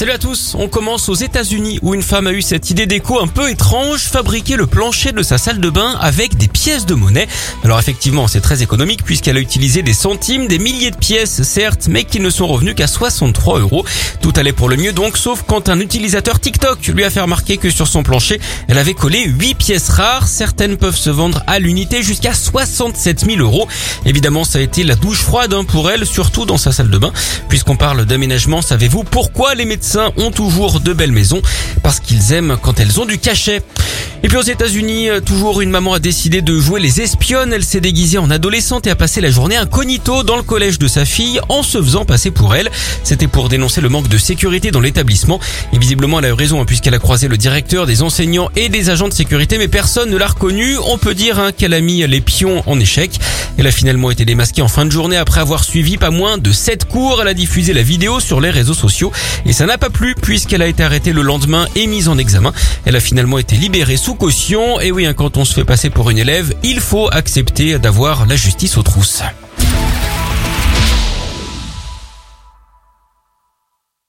Salut à tous, on commence aux États-Unis où une femme a eu cette idée d'écho un peu étrange, fabriquer le plancher de sa salle de bain avec des pièces de monnaie. Alors effectivement, c'est très économique puisqu'elle a utilisé des centimes, des milliers de pièces certes, mais qui ne sont revenus qu'à 63 euros. Tout allait pour le mieux donc, sauf quand un utilisateur TikTok lui a fait remarquer que sur son plancher, elle avait collé 8 pièces rares. Certaines peuvent se vendre à l'unité jusqu'à 67 000 euros. Évidemment, ça a été la douche froide hein, pour elle, surtout dans sa salle de bain. Puisqu'on parle d'aménagement, savez-vous pourquoi les médecins ont toujours de belles maisons parce qu'ils aiment quand elles ont du cachet. Et puis aux États-Unis, euh, toujours une maman a décidé de jouer les espionnes. Elle s'est déguisée en adolescente et a passé la journée incognito dans le collège de sa fille en se faisant passer pour elle. C'était pour dénoncer le manque de sécurité dans l'établissement. Et visiblement, elle a eu raison hein, puisqu'elle a croisé le directeur, des enseignants et des agents de sécurité, mais personne ne l'a reconnue. On peut dire hein, qu'elle a mis les pions en échec. Elle a finalement été démasquée en fin de journée après avoir suivi pas moins de 7 cours. Elle a diffusé la vidéo sur les réseaux sociaux et ça n'a pas plu puisqu'elle a été arrêtée le lendemain et mise en examen. Elle a finalement été libérée sous caution. Et oui, hein, quand on se fait passer pour une élève, il faut accepter d'avoir la justice aux trousses.